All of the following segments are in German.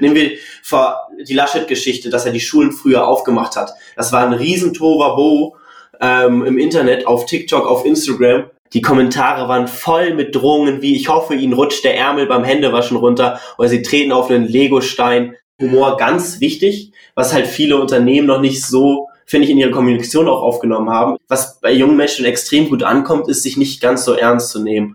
Nehmen wir vor die Laschet-Geschichte, dass er die Schulen früher aufgemacht hat. Das war ein riesen ähm, im Internet, auf TikTok, auf Instagram. Die Kommentare waren voll mit Drohungen wie, ich hoffe, ihnen rutscht der Ärmel beim Händewaschen runter oder sie treten auf einen Legostein. Humor ganz wichtig, was halt viele Unternehmen noch nicht so, finde ich, in ihrer Kommunikation auch aufgenommen haben. Was bei jungen Menschen extrem gut ankommt, ist, sich nicht ganz so ernst zu nehmen.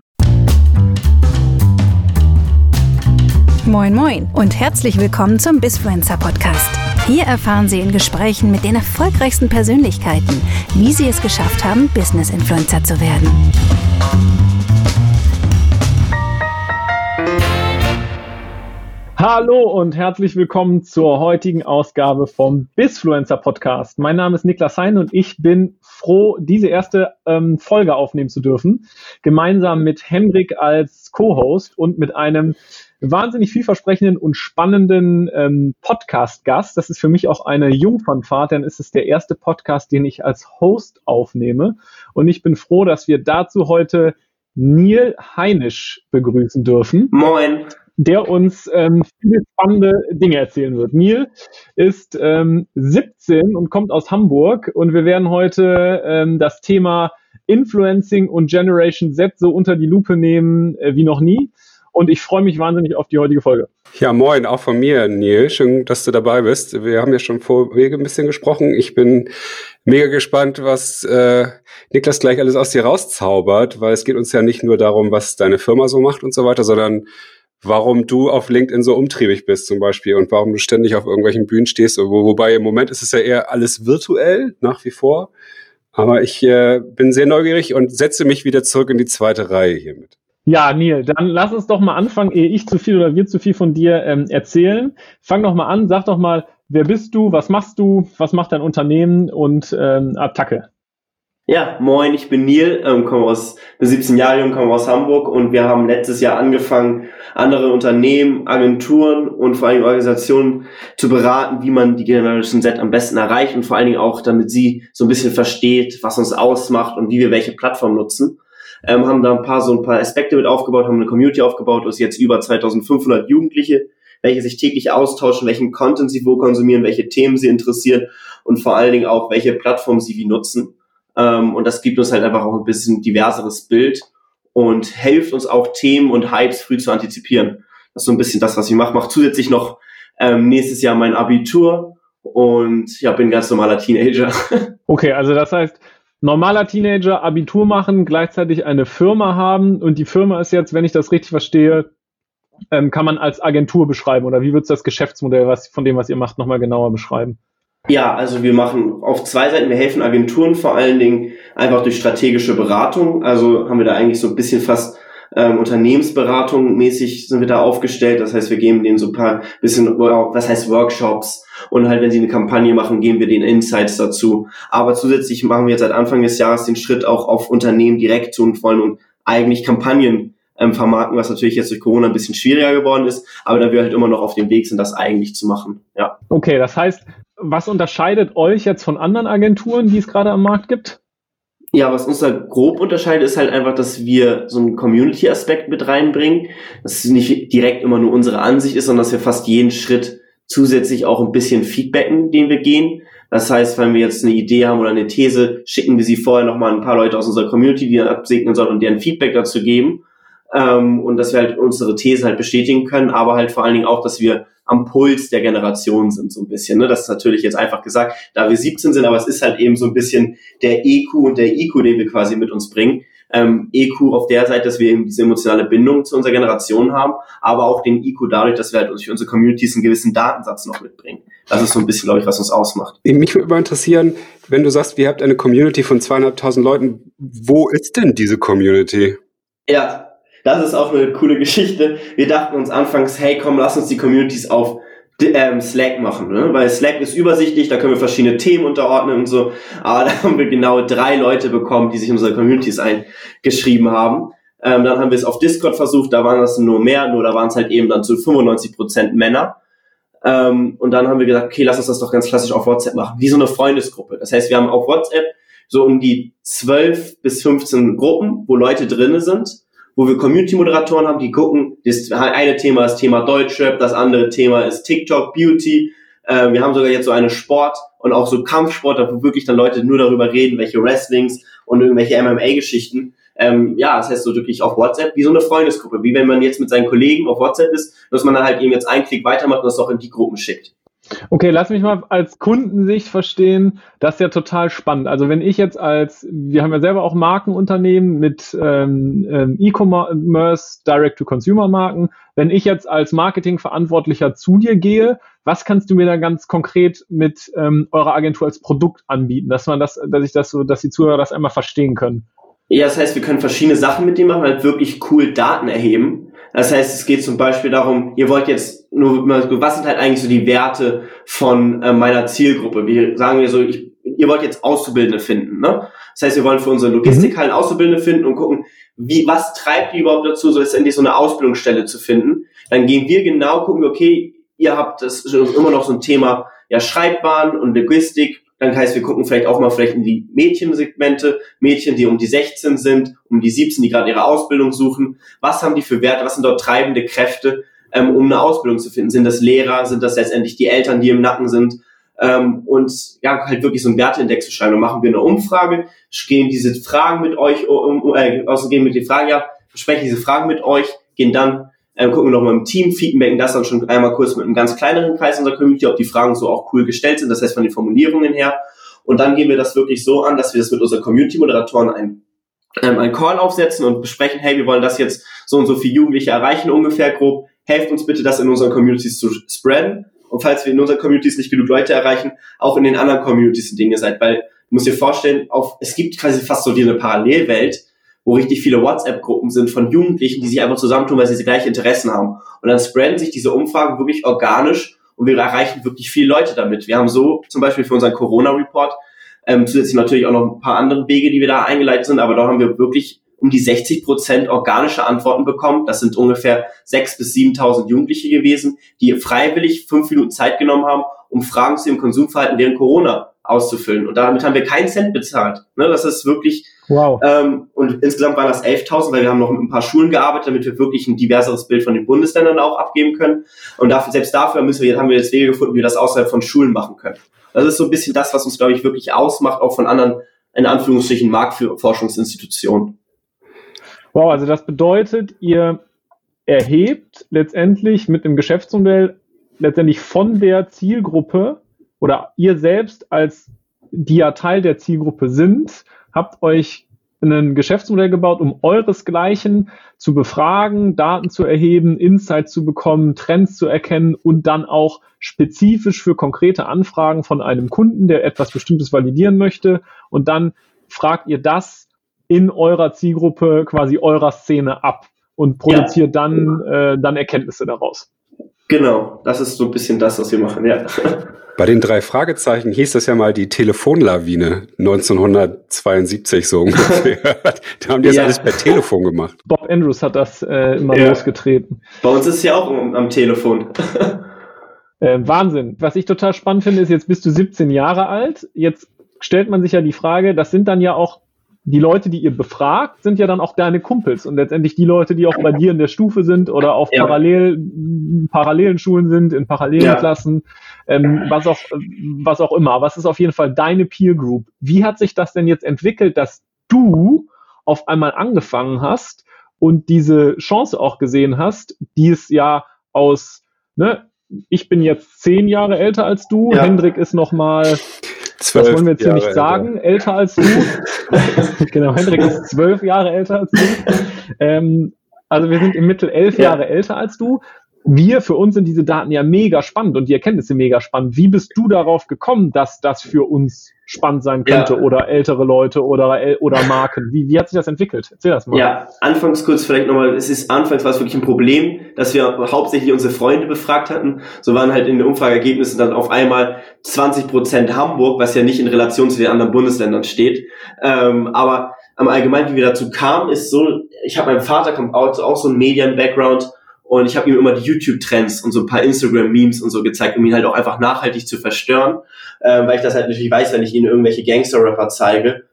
Moin Moin und herzlich willkommen zum Bisfluencer Podcast. Hier erfahren Sie in Gesprächen mit den erfolgreichsten Persönlichkeiten, wie sie es geschafft haben, Business Influencer zu werden. Hallo und herzlich willkommen zur heutigen Ausgabe vom Bisfluencer Podcast. Mein Name ist Niklas Hein und ich bin froh, diese erste ähm, Folge aufnehmen zu dürfen, gemeinsam mit Hendrik als Co-Host und mit einem wahnsinnig vielversprechenden und spannenden ähm, Podcast-Gast. Das ist für mich auch eine Jungfernfahrt, denn es ist der erste Podcast, den ich als Host aufnehme. Und ich bin froh, dass wir dazu heute Neil Heinisch begrüßen dürfen. Moin. Der uns ähm, viele spannende Dinge erzählen wird. Neil ist ähm, 17 und kommt aus Hamburg und wir werden heute ähm, das Thema Influencing und Generation Z so unter die Lupe nehmen äh, wie noch nie und ich freue mich wahnsinnig auf die heutige Folge. Ja, moin, auch von mir, Neil. Schön, dass du dabei bist. Wir haben ja schon vorwege ein bisschen gesprochen. Ich bin mega gespannt, was äh, Niklas gleich alles aus dir rauszaubert, weil es geht uns ja nicht nur darum, was deine Firma so macht und so weiter, sondern warum du auf LinkedIn so umtriebig bist zum Beispiel und warum du ständig auf irgendwelchen Bühnen stehst. Wo, wobei im Moment ist es ja eher alles virtuell nach wie vor. Aber ich äh, bin sehr neugierig und setze mich wieder zurück in die zweite Reihe hiermit. Ja, Neil, dann lass uns doch mal anfangen, ehe ich zu viel oder wir zu viel von dir ähm, erzählen. Fang doch mal an, sag doch mal, wer bist du, was machst du, was macht dein Unternehmen und ähm, Attacke. Ja, moin, ich bin Neil, ähm, komme aus, bin 17 Jahre jung, komme aus Hamburg und wir haben letztes Jahr angefangen, andere Unternehmen, Agenturen und vor allem Organisationen zu beraten, wie man die Generation Z am besten erreicht und vor allen Dingen auch, damit sie so ein bisschen versteht, was uns ausmacht und wie wir welche Plattform nutzen ähm, haben da ein paar so ein paar Aspekte mit aufgebaut, haben eine Community aufgebaut, ist jetzt über 2500 Jugendliche, welche sich täglich austauschen, welchen Content sie wo konsumieren, welche Themen sie interessieren und vor allen Dingen auch, welche Plattform sie wie nutzen. Ähm, und das gibt uns halt einfach auch ein bisschen diverseres Bild und hilft uns auch Themen und Hypes früh zu antizipieren. Das ist so ein bisschen das, was ich mache. Mache zusätzlich noch ähm, nächstes Jahr mein Abitur und ja, bin ganz normaler Teenager. Okay, also das heißt, normaler Teenager Abitur machen, gleichzeitig eine Firma haben und die Firma ist jetzt, wenn ich das richtig verstehe, ähm, kann man als Agentur beschreiben oder wie wird das Geschäftsmodell was, von dem, was ihr macht, nochmal genauer beschreiben? Ja, also wir machen auf zwei Seiten, wir helfen Agenturen vor allen Dingen einfach durch strategische Beratung. Also haben wir da eigentlich so ein bisschen fast ähm, Unternehmensberatung mäßig sind wir da aufgestellt. Das heißt, wir geben denen so ein paar bisschen, was heißt Workshops und halt, wenn sie eine Kampagne machen, geben wir denen Insights dazu. Aber zusätzlich machen wir jetzt seit Anfang des Jahres den Schritt auch auf Unternehmen direkt zu und wollen eigentlich Kampagnen ähm, vermarkten, was natürlich jetzt durch Corona ein bisschen schwieriger geworden ist, aber da wir halt immer noch auf dem Weg sind, das eigentlich zu machen. Ja. Okay, das heißt, was unterscheidet euch jetzt von anderen Agenturen, die es gerade am Markt gibt? Ja, was uns da grob unterscheidet, ist halt einfach, dass wir so einen Community-Aspekt mit reinbringen. Dass es nicht direkt immer nur unsere Ansicht ist, sondern dass wir fast jeden Schritt zusätzlich auch ein bisschen feedbacken, den wir gehen. Das heißt, wenn wir jetzt eine Idee haben oder eine These, schicken wir sie vorher nochmal ein paar Leute aus unserer Community, die dann absegnen sollen und deren Feedback dazu geben. Ähm, und dass wir halt unsere These halt bestätigen können, aber halt vor allen Dingen auch, dass wir am Puls der Generation sind, so ein bisschen. Ne? Das ist natürlich jetzt einfach gesagt, da wir 17 sind, aber es ist halt eben so ein bisschen der EQ und der IQ, den wir quasi mit uns bringen. Ähm, EQ auf der Seite, dass wir eben diese emotionale Bindung zu unserer Generation haben, aber auch den IQ dadurch, dass wir halt für unsere Communities einen gewissen Datensatz noch mitbringen. Das ist so ein bisschen, glaube ich, was uns ausmacht. Mich würde mal interessieren, wenn du sagst, wir habt eine Community von zweieinhalbtausend Leuten, wo ist denn diese Community? Ja, das ist auch eine coole Geschichte. Wir dachten uns anfangs, hey, komm, lass uns die Communities auf ähm, Slack machen, ne? weil Slack ist übersichtlich, da können wir verschiedene Themen unterordnen und so. Aber da haben wir genau drei Leute bekommen, die sich in unsere Communities eingeschrieben haben. Ähm, dann haben wir es auf Discord versucht, da waren das nur mehr, nur da waren es halt eben dann zu 95 Prozent Männer. Ähm, und dann haben wir gesagt, okay, lass uns das doch ganz klassisch auf WhatsApp machen, wie so eine Freundesgruppe. Das heißt, wir haben auf WhatsApp so um die 12 bis 15 Gruppen, wo Leute drinne sind wo wir Community-Moderatoren haben, die gucken, das eine Thema ist Thema Deutschrap, das andere Thema ist TikTok, Beauty. Äh, wir haben sogar jetzt so eine Sport- und auch so Kampfsport, wo wirklich dann Leute nur darüber reden, welche Wrestlings und irgendwelche MMA-Geschichten. Ähm, ja, das heißt so wirklich auf WhatsApp, wie so eine Freundesgruppe, wie wenn man jetzt mit seinen Kollegen auf WhatsApp ist, dass man dann halt eben jetzt einen Klick weitermacht und das auch in die Gruppen schickt. Okay, lass mich mal als Kundensicht verstehen. Das ist ja total spannend. Also wenn ich jetzt als, wir haben ja selber auch Markenunternehmen mit ähm, ähm E-Commerce, Direct-to-Consumer-Marken. Wenn ich jetzt als Marketingverantwortlicher zu dir gehe, was kannst du mir da ganz konkret mit ähm, eurer Agentur als Produkt anbieten, dass man das, dass ich das so, dass die Zuhörer das einmal verstehen können? Ja, das heißt, wir können verschiedene Sachen mit dem machen, halt wirklich cool Daten erheben. Das heißt, es geht zum Beispiel darum, ihr wollt jetzt nur, was sind halt eigentlich so die Werte von äh, meiner Zielgruppe? Wie sagen wir so, ich, ihr wollt jetzt Auszubildende finden, ne? Das heißt, wir wollen für unsere Logistik mhm. halt Auszubildende finden und gucken, wie, was treibt die überhaupt dazu, so letztendlich so eine Ausbildungsstelle zu finden. Dann gehen wir genau, gucken wir, okay, ihr habt das immer noch so ein Thema, ja, Schreibbahn und Logistik, dann heißt, wir gucken vielleicht auch mal vielleicht in die Mädchensegmente, Mädchen, die um die 16 sind, um die 17, die gerade ihre Ausbildung suchen. Was haben die für Werte? Was sind dort treibende Kräfte, ähm, um eine Ausbildung zu finden? Sind das Lehrer? Sind das letztendlich die Eltern, die im Nacken sind? Ähm, und ja, halt wirklich so einen Werteindex zu schreiben. Dann machen wir eine Umfrage, gehen diese Fragen mit euch, äh, gehen mit den Fragen, ja, besprechen diese Fragen mit euch, gehen dann ähm, gucken wir nochmal im Team, feedbacken das dann schon einmal kurz mit einem ganz kleineren Kreis unserer Community, ob die Fragen so auch cool gestellt sind, das heißt von den Formulierungen her. Und dann gehen wir das wirklich so an, dass wir das mit unseren Community-Moderatoren ein, ähm, einen Call aufsetzen und besprechen, hey, wir wollen das jetzt so und so viele Jugendliche erreichen ungefähr grob. Helft uns bitte, das in unseren Communities zu spreaden. Und falls wir in unseren Communities nicht genug Leute erreichen, auch in den anderen Communities, in denen ihr seid. Weil, du musst dir vorstellen, auf, es gibt quasi fast so wie eine Parallelwelt, wo richtig viele WhatsApp-Gruppen sind von Jugendlichen, die sich einfach zusammentun, weil sie die gleichen Interessen haben. Und dann spreaden sich diese Umfragen wirklich organisch und wir erreichen wirklich viele Leute damit. Wir haben so zum Beispiel für unseren Corona-Report ähm, zusätzlich natürlich auch noch ein paar andere Wege, die wir da eingeleitet sind, aber da haben wir wirklich um die 60 Prozent organische Antworten bekommen. Das sind ungefähr 6.000 bis 7.000 Jugendliche gewesen, die freiwillig fünf Minuten Zeit genommen haben, um Fragen zu ihrem Konsumverhalten während Corona auszufüllen. Und damit haben wir keinen Cent bezahlt. Ne, das ist wirklich Wow. Ähm, und insgesamt waren das 11.000, weil wir haben noch mit ein paar Schulen gearbeitet, damit wir wirklich ein diverseres Bild von den Bundesländern auch abgeben können. Und dafür, selbst dafür müssen wir, haben wir jetzt Wege gefunden, wie wir das außerhalb von Schulen machen können. Das ist so ein bisschen das, was uns, glaube ich, wirklich ausmacht, auch von anderen, in Anführungsstrichen, Marktforschungsinstitutionen. Wow, also das bedeutet, ihr erhebt letztendlich mit dem Geschäftsmodell letztendlich von der Zielgruppe oder ihr selbst als die ja Teil der Zielgruppe sind, habt euch ein Geschäftsmodell gebaut, um euresgleichen zu befragen, Daten zu erheben, Insights zu bekommen, Trends zu erkennen und dann auch spezifisch für konkrete Anfragen von einem Kunden, der etwas Bestimmtes validieren möchte. Und dann fragt ihr das in eurer Zielgruppe, quasi eurer Szene ab und produziert ja. dann, äh, dann Erkenntnisse daraus. Genau, das ist so ein bisschen das, was wir machen, ja. Bei den drei Fragezeichen hieß das ja mal die Telefonlawine 1972 so ungefähr. da haben die das ja. alles per Telefon gemacht. Bob Andrews hat das äh, immer ja. losgetreten. Bei uns ist es ja auch am, am Telefon. äh, Wahnsinn. Was ich total spannend finde, ist, jetzt bist du 17 Jahre alt. Jetzt stellt man sich ja die Frage, das sind dann ja auch die Leute, die ihr befragt, sind ja dann auch deine Kumpels und letztendlich die Leute, die auch bei dir in der Stufe sind oder auf ja. parallel, parallelen Schulen sind, in parallelen ja. Klassen, ähm, was, auch, was auch immer. Was ist auf jeden Fall deine Peer Group? Wie hat sich das denn jetzt entwickelt, dass du auf einmal angefangen hast und diese Chance auch gesehen hast, die es ja aus, ne, ich bin jetzt zehn Jahre älter als du, ja. Hendrik ist noch mal Zwölf das wollen wir jetzt hier nicht sagen, älter, älter als du. genau, Hendrik ist zwölf Jahre älter als du. Ähm, also wir sind im Mittel elf ja. Jahre älter als du. Wir, für uns sind diese Daten ja mega spannend und die Erkenntnisse mega spannend. Wie bist du darauf gekommen, dass das für uns spannend sein könnte ja. oder ältere Leute oder, oder Marken? Wie, wie hat sich das entwickelt? Erzähl das mal. Ja, anfangs kurz vielleicht nochmal, es ist anfangs war es wirklich ein Problem, dass wir hauptsächlich unsere Freunde befragt hatten. So waren halt in den Umfrageergebnissen dann auf einmal 20 Prozent Hamburg, was ja nicht in Relation zu den anderen Bundesländern steht. Ähm, aber am Allgemeinen, wie wir dazu kamen, ist so, ich habe meinem Vater kommt auch, auch so ein Medien-Background und ich habe ihm immer die YouTube-Trends und so ein paar Instagram-Memes und so gezeigt, um ihn halt auch einfach nachhaltig zu verstören, äh, weil ich das halt natürlich weiß, wenn ich ihnen irgendwelche Gangster-Rapper zeige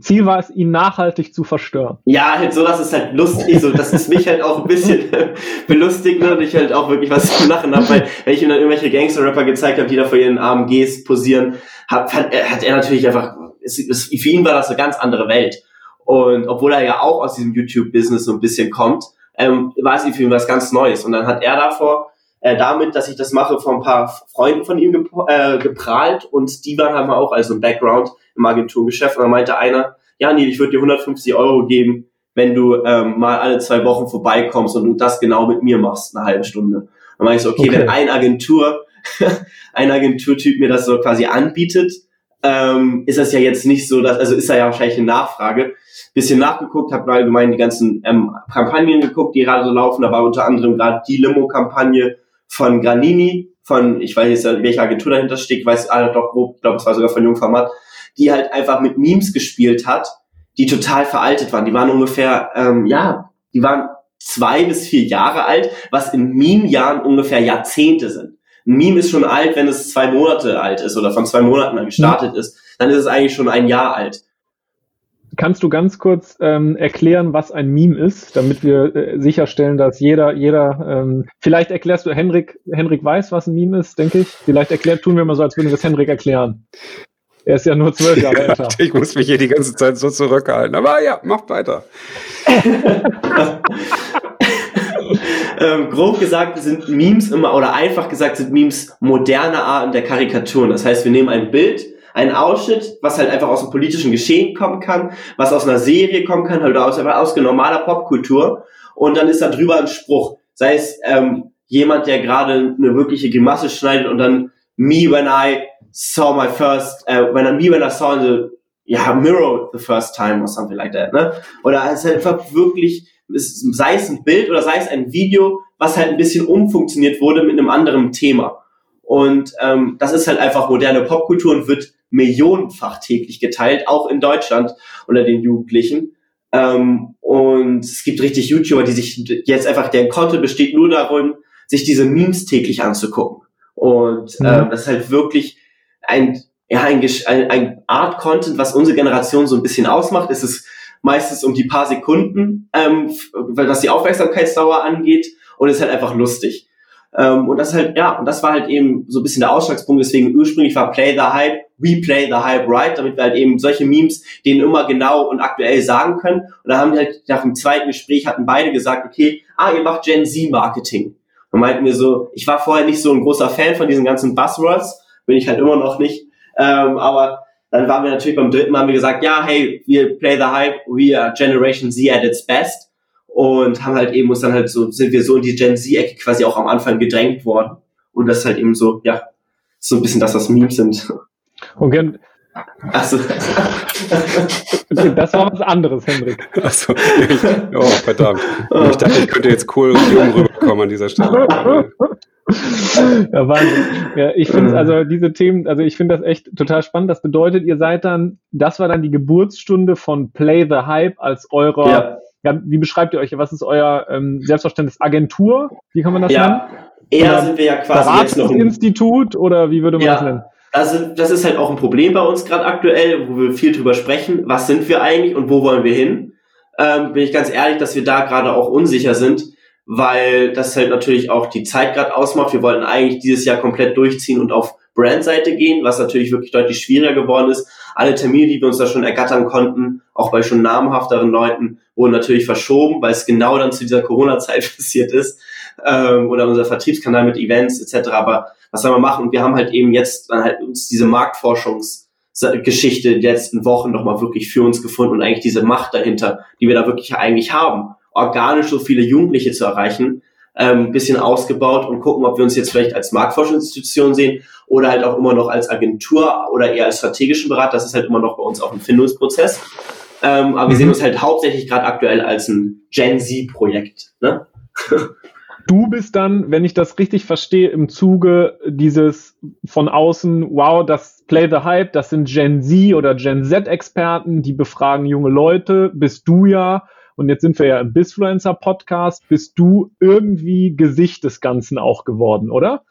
Ziel war es, ihn nachhaltig zu verstören. Ja, halt so, dass es halt lustig so, dass es mich halt auch ein bisschen belustigt und ich halt auch wirklich was zu lachen habe, weil wenn ich ihm dann irgendwelche Gangster-Rapper gezeigt habe, die da vor ihren AMGs posieren, hat, hat, hat er natürlich einfach, es, es, für ihn war das eine ganz andere Welt. Und obwohl er ja auch aus diesem YouTube-Business so ein bisschen kommt, ähm, war es für ihn was ganz Neues. Und dann hat er davor äh, damit, dass ich das mache, von ein paar Freunden von ihm gep äh, geprahlt und die waren halt mal auch also im Background im Agenturgeschäft und dann meinte einer, ja, nee, ich würde dir 150 Euro geben, wenn du ähm, mal alle zwei Wochen vorbeikommst und du das genau mit mir machst, eine halbe Stunde. Dann meine ich so, okay, okay. wenn ein Agentur, ein Agenturtyp mir das so quasi anbietet, ähm, ist das ja jetzt nicht so, dass, also ist da ja wahrscheinlich eine Nachfrage. Bisschen nachgeguckt, habe allgemein die ganzen ähm, Kampagnen geguckt, die gerade so laufen. Da war unter anderem gerade die Limo-Kampagne von Granini, von, ich weiß jetzt, welche Agentur dahinter ich weiß ah, doch grob, ich glaube, es war sogar von Jungformat, die halt einfach mit Memes gespielt hat, die total veraltet waren. Die waren ungefähr, ähm, ja, die waren zwei bis vier Jahre alt, was in Meme-Jahren ungefähr Jahrzehnte sind. Ein Meme ist schon alt, wenn es zwei Monate alt ist oder von zwei Monaten an gestartet mhm. ist. Dann ist es eigentlich schon ein Jahr alt. Kannst du ganz kurz ähm, erklären, was ein Meme ist, damit wir äh, sicherstellen, dass jeder, jeder, ähm, vielleicht erklärst du, Henrik, Henrik weiß, was ein Meme ist, denke ich. Vielleicht erklärt, tun wir mal so, als würden wir es Henrik erklären. Er ist ja nur zwölf Jahre älter. ich muss mich hier die ganze Zeit so zurückhalten. Aber ja, macht weiter. ähm, grob gesagt sind Memes immer, oder einfach gesagt sind Memes moderne Arten der Karikaturen. Das heißt, wir nehmen ein Bild, ein Ausschnitt, was halt einfach aus dem politischen Geschehen kommen kann, was aus einer Serie kommen kann, halt aus, aus normaler Popkultur. Und dann ist da drüber ein Spruch. Sei es ähm, jemand, der gerade eine wirkliche Grimasse schneidet und dann me when I saw my first, uh, when I, me when I saw the yeah, mirror the first time or something like that. Ne? Oder es ist halt einfach wirklich, sei es ein Bild oder sei es ein Video, was halt ein bisschen umfunktioniert wurde mit einem anderen Thema. Und ähm, das ist halt einfach moderne Popkultur und wird millionenfach täglich geteilt, auch in Deutschland unter den Jugendlichen. Ähm, und es gibt richtig YouTuber, die sich jetzt einfach, deren Konto besteht nur darum, sich diese Memes täglich anzugucken. Und mhm. ähm, das ist halt wirklich ein, ja, ein, ein, ein Art Content, was unsere Generation so ein bisschen ausmacht. Es ist meistens um die paar Sekunden, ähm, was die Aufmerksamkeitsdauer angeht. Und ist halt einfach lustig. Ähm, und das halt, ja, und das war halt eben so ein bisschen der Ausschlagspunkt, deswegen ursprünglich war Play the Hype, we play the Hype right, damit wir halt eben solche Memes denen immer genau und aktuell sagen können. Und da haben die halt nach dem zweiten Gespräch hatten beide gesagt, okay, ah, ihr macht Gen Z Marketing. Und meinten wir so, ich war vorher nicht so ein großer Fan von diesen ganzen Buzzwords, bin ich halt immer noch nicht. Ähm, aber dann waren wir natürlich beim dritten Mal haben wir gesagt, ja, hey, wir play the hype, we are Generation Z at its best und haben halt eben uns dann halt so, sind wir so in die Gen Z-Ecke quasi auch am Anfang gedrängt worden. Und das ist halt eben so, ja, so ein bisschen das, was Memes sind. Okay. Achso. das war was anderes, Hendrik. Achso, oh, verdammt. Ich dachte, ich könnte jetzt cool und jung rüberkommen an dieser Stelle. Ja, Wahnsinn. Ja, ich finde also diese Themen, also ich finde das echt total spannend. Das bedeutet, ihr seid dann, das war dann die Geburtsstunde von Play the Hype als eurer ja ja, wie beschreibt ihr euch? Was ist euer ähm, Selbstverständnis? Agentur? Wie kann man das ja, nennen? Eher oder sind wir ja quasi jetzt noch ein Institut oder wie würde man ja, das nennen? Also das ist halt auch ein Problem bei uns gerade aktuell, wo wir viel drüber sprechen. Was sind wir eigentlich und wo wollen wir hin? Ähm, bin ich ganz ehrlich, dass wir da gerade auch unsicher sind, weil das halt natürlich auch die Zeit gerade ausmacht. Wir wollten eigentlich dieses Jahr komplett durchziehen und auf Brandseite gehen, was natürlich wirklich deutlich schwieriger geworden ist. Alle Termine, die wir uns da schon ergattern konnten, auch bei schon namhafteren Leuten, wurden natürlich verschoben, weil es genau dann zu dieser Corona-Zeit passiert ist. Ähm, oder unser Vertriebskanal mit Events etc. Aber was soll man machen? Und wir haben halt eben jetzt dann halt uns diese Marktforschungsgeschichte die letzten Wochen nochmal wirklich für uns gefunden und eigentlich diese Macht dahinter, die wir da wirklich eigentlich haben, organisch so viele Jugendliche zu erreichen, ähm, bisschen ausgebaut und gucken, ob wir uns jetzt vielleicht als Marktforschungsinstitution sehen oder halt auch immer noch als Agentur oder eher als strategischen Berater. Das ist halt immer noch bei uns auch ein Findungsprozess. Ähm, aber wir sehen mhm. uns halt hauptsächlich gerade aktuell als ein Gen Z-Projekt. Ne? Du bist dann, wenn ich das richtig verstehe, im Zuge dieses von außen, wow, das Play the Hype, das sind Gen Z oder Gen Z-Experten, die befragen junge Leute, bist du ja und jetzt sind wir ja im Bisfluencer Podcast, bist du irgendwie Gesicht des Ganzen auch geworden, oder?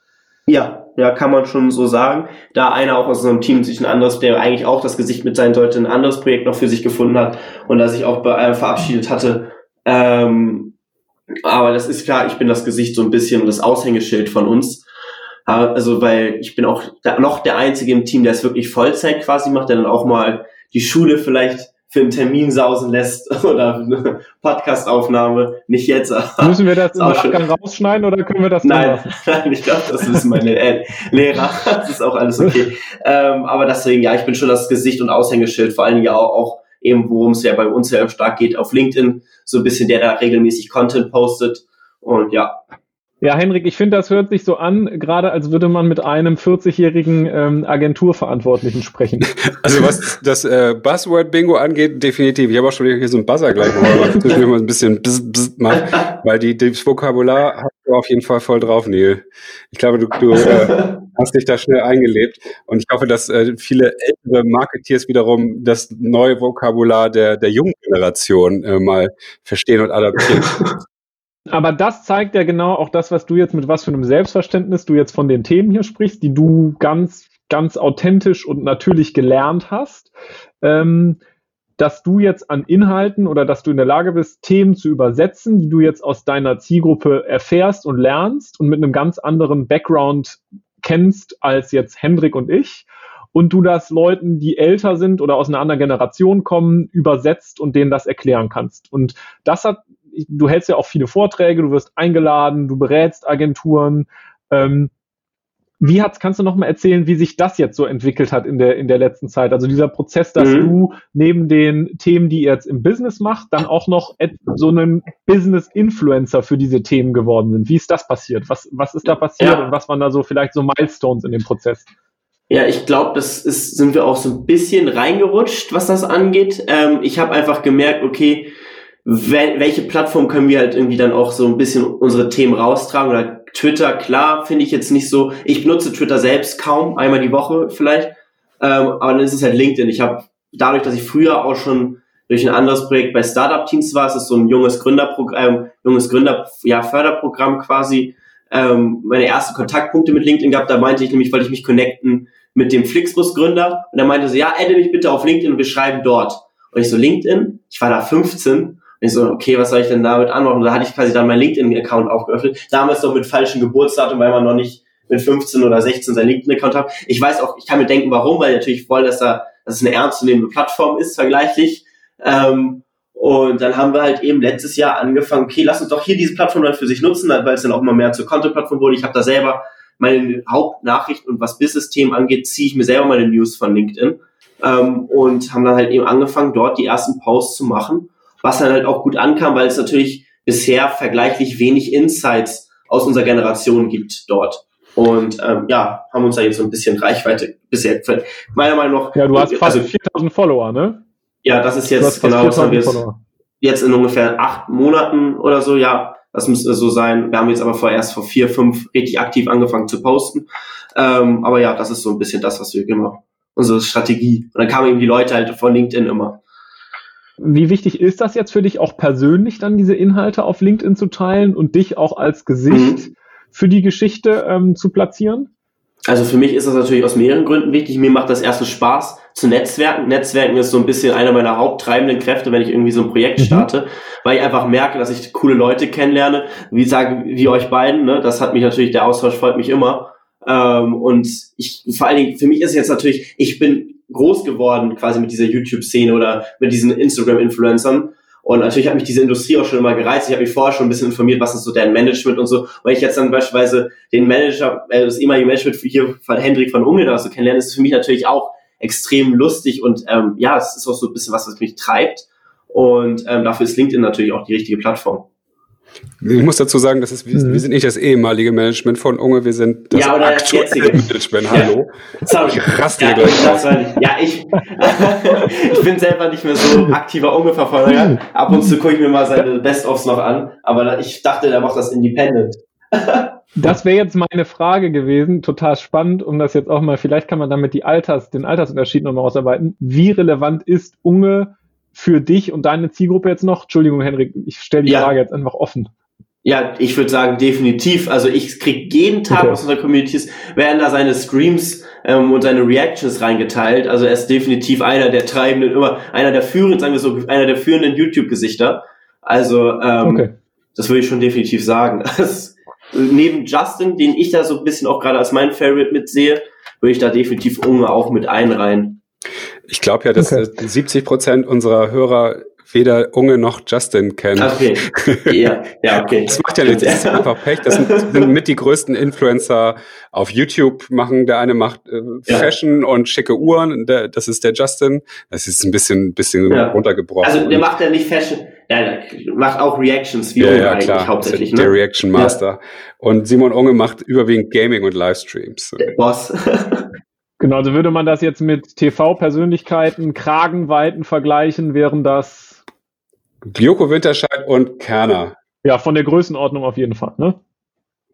Ja, ja, kann man schon so sagen. Da einer auch aus unserem Team sich ein anderes, der eigentlich auch das Gesicht mit sein sollte, ein anderes Projekt noch für sich gefunden hat und da sich auch äh, verabschiedet hatte. Ähm, aber das ist klar, ich bin das Gesicht so ein bisschen und das Aushängeschild von uns. Also, weil ich bin auch noch der Einzige im Team, der es wirklich Vollzeit quasi macht, der dann auch mal die Schule vielleicht für einen Termin sausen lässt oder eine Podcastaufnahme. Nicht jetzt. Müssen wir das im Nachgang rausschneiden oder können wir das Nein, nein ich glaube, das wissen meine äh, Lehrer. Das ist auch alles okay. ähm, aber deswegen, ja, ich bin schon das Gesicht und Aushängeschild, vor allen Dingen ja auch, auch eben, worum es ja bei uns ja stark geht, auf LinkedIn. So ein bisschen der da regelmäßig Content postet. Und ja, ja, Henrik, ich finde, das hört sich so an, gerade als würde man mit einem 40-jährigen ähm, Agenturverantwortlichen sprechen. Also was das äh, Buzzword-Bingo angeht, definitiv. Ich habe auch schon hier so einen Buzzer gleich, wo man mal ein bisschen bzz, bzz macht, weil die, das Vokabular hast du auf jeden Fall voll drauf, Neil. Ich glaube, du, du äh, hast dich da schnell eingelebt und ich hoffe, dass äh, viele ältere Marketeers wiederum das neue Vokabular der, der jungen Generation äh, mal verstehen und adaptieren. Aber das zeigt ja genau auch das, was du jetzt mit was für einem Selbstverständnis du jetzt von den Themen hier sprichst, die du ganz, ganz authentisch und natürlich gelernt hast. Ähm, dass du jetzt an Inhalten oder dass du in der Lage bist, Themen zu übersetzen, die du jetzt aus deiner Zielgruppe erfährst und lernst und mit einem ganz anderen Background kennst als jetzt Hendrik und ich. Und du das Leuten, die älter sind oder aus einer anderen Generation kommen, übersetzt und denen das erklären kannst. Und das hat du hältst ja auch viele Vorträge, du wirst eingeladen, du berätst Agenturen. Ähm, wie hat's, kannst du noch mal erzählen, wie sich das jetzt so entwickelt hat in der, in der letzten Zeit? Also dieser Prozess, dass mhm. du neben den Themen, die ihr jetzt im Business macht, dann auch noch so einen Business-Influencer für diese Themen geworden sind. Wie ist das passiert? Was, was ist da passiert ja. und was waren da so vielleicht so Milestones in dem Prozess? Ja, ich glaube, das ist, sind wir auch so ein bisschen reingerutscht, was das angeht. Ähm, ich habe einfach gemerkt, okay, wel welche Plattform können wir halt irgendwie dann auch so ein bisschen unsere Themen raustragen oder Twitter, klar, finde ich jetzt nicht so. Ich benutze Twitter selbst kaum, einmal die Woche vielleicht, ähm, aber dann ist es halt LinkedIn. Ich habe dadurch, dass ich früher auch schon durch ein anderes Projekt bei Startup Teams war, es ist so ein junges Gründerprogramm, junges Gründer, ja, Förderprogramm quasi, ähm, meine ersten Kontaktpunkte mit LinkedIn gehabt. Da meinte ich nämlich, wollte ich mich connecten mit dem Flixbus-Gründer und er meinte so, ja, adde mich bitte auf LinkedIn und wir schreiben dort. Und ich so, LinkedIn? Ich war da 15 ich so, okay, was soll ich denn damit anmachen? Und da hatte ich quasi dann meinen LinkedIn-Account aufgeöffnet. Damals noch mit falschem Geburtsdatum, weil man noch nicht mit 15 oder 16 seinen LinkedIn-Account hat. Ich weiß auch, ich kann mir denken, warum, weil natürlich wollen, dass da, dass es eine ernstzunehmende Plattform ist, vergleichlich. Ähm, und dann haben wir halt eben letztes Jahr angefangen, okay, lass uns doch hier diese Plattform dann für sich nutzen, weil es dann auch immer mehr zur Content-Plattform wurde. Ich habe da selber meine Hauptnachrichten und was Business-Themen angeht, ziehe ich mir selber meine News von LinkedIn. Ähm, und haben dann halt eben angefangen, dort die ersten Posts zu machen was dann halt auch gut ankam, weil es natürlich bisher vergleichlich wenig Insights aus unserer Generation gibt dort. Und ähm, ja, haben uns da jetzt so ein bisschen Reichweite bisher, meiner Meinung nach. Ja, du hast fast also, 4000 Follower, ne? Ja, das ist jetzt genau, was wir jetzt, jetzt in ungefähr acht Monaten oder so, ja, das müsste so sein. Wir haben jetzt aber vorerst vor vier, fünf richtig aktiv angefangen zu posten. Ähm, aber ja, das ist so ein bisschen das, was wir immer, unsere Strategie. Und dann kamen eben die Leute halt von LinkedIn immer. Wie wichtig ist das jetzt für dich auch persönlich dann diese Inhalte auf LinkedIn zu teilen und dich auch als Gesicht mhm. für die Geschichte ähm, zu platzieren? Also für mich ist das natürlich aus mehreren Gründen wichtig. Mir macht das erste Spaß zu Netzwerken. Netzwerken ist so ein bisschen einer meiner haupttreibenden Kräfte, wenn ich irgendwie so ein Projekt mhm. starte, weil ich einfach merke, dass ich coole Leute kennenlerne. Wie sagen, wie euch beiden, ne? Das hat mich natürlich, der Austausch freut mich immer. Ähm, und ich, vor allen Dingen, für mich ist es jetzt natürlich, ich bin groß geworden quasi mit dieser YouTube-Szene oder mit diesen Instagram-Influencern. Und natürlich hat mich diese Industrie auch schon immer gereizt. Ich habe mich vorher schon ein bisschen informiert, was ist so deren Management und so. Weil ich jetzt dann beispielsweise den Manager, äh, das ehemalige Management hier von Hendrik von Unge da so kennenlernen, ist für mich natürlich auch extrem lustig und ähm, ja, es ist auch so ein bisschen was, was mich treibt. Und ähm, dafür ist LinkedIn natürlich auch die richtige Plattform. Ich muss dazu sagen, das ist, wir, mhm. wir, sind nicht das ehemalige Management von Unge, wir sind das ja, aktuelle Management. Hallo. Ja. Sorry. Ich raste ja, gleich aus. Ja, ich, ich bin selber nicht mehr so aktiver Unge-Verfolger. Ab und zu gucke ich mir mal seine Best-ofs noch an, aber ich dachte, der macht das independent. Das wäre jetzt meine Frage gewesen, total spannend, um das jetzt auch mal, vielleicht kann man damit die Alters, den Altersunterschied nochmal ausarbeiten. Wie relevant ist Unge für dich und deine Zielgruppe jetzt noch? Entschuldigung, Henrik, ich stelle die ja. Frage jetzt einfach offen. Ja, ich würde sagen, definitiv. Also ich krieg jeden Tag okay. aus unserer Communities, werden da seine Streams ähm, und seine Reactions reingeteilt. Also er ist definitiv einer der treibenden, immer einer der führenden, sagen wir so, einer der führenden YouTube-Gesichter. Also ähm, okay. das würde ich schon definitiv sagen. neben Justin, den ich da so ein bisschen auch gerade als mein Favorite mitsehe, würde ich da definitiv Unge auch mit einreihen. Ich glaube ja, dass okay. 70 Prozent unserer Hörer weder Unge noch Justin kennen. Okay. Ja, ja, okay. Das macht ja nichts. Das ist einfach Pech. Das sind, sind mit die größten Influencer auf YouTube machen. Der eine macht äh, Fashion ja. und schicke Uhren. Der, das ist der Justin. Das ist ein bisschen, bisschen ja. runtergebrochen. Also der macht ja nicht Fashion. Ja, der macht auch Reactions wie ja, Unge ja, eigentlich klar. hauptsächlich. Der, ne? der Reaction Master. Und Simon Unge macht überwiegend Gaming und Livestreams. Der Boss. Genau, also würde man das jetzt mit TV-Persönlichkeiten, Kragenweiten vergleichen, wären das Joko Winterscheid und Kerner. Ja, von der Größenordnung auf jeden Fall, ne?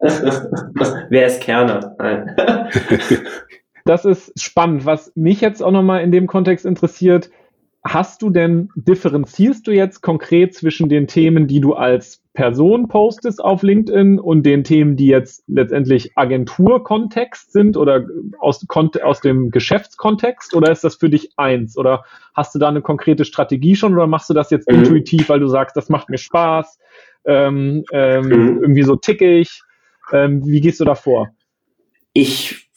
Wer ist Kerner? Nein. das ist spannend. Was mich jetzt auch nochmal in dem Kontext interessiert, hast du denn, differenzierst du jetzt konkret zwischen den Themen, die du als Person postest auf LinkedIn und den Themen, die jetzt letztendlich Agenturkontext sind oder aus, aus dem Geschäftskontext oder ist das für dich eins oder hast du da eine konkrete Strategie schon oder machst du das jetzt mhm. intuitiv, weil du sagst, das macht mir Spaß, ähm, ähm, mhm. irgendwie so tickig, ähm, wie gehst du da vor? Ich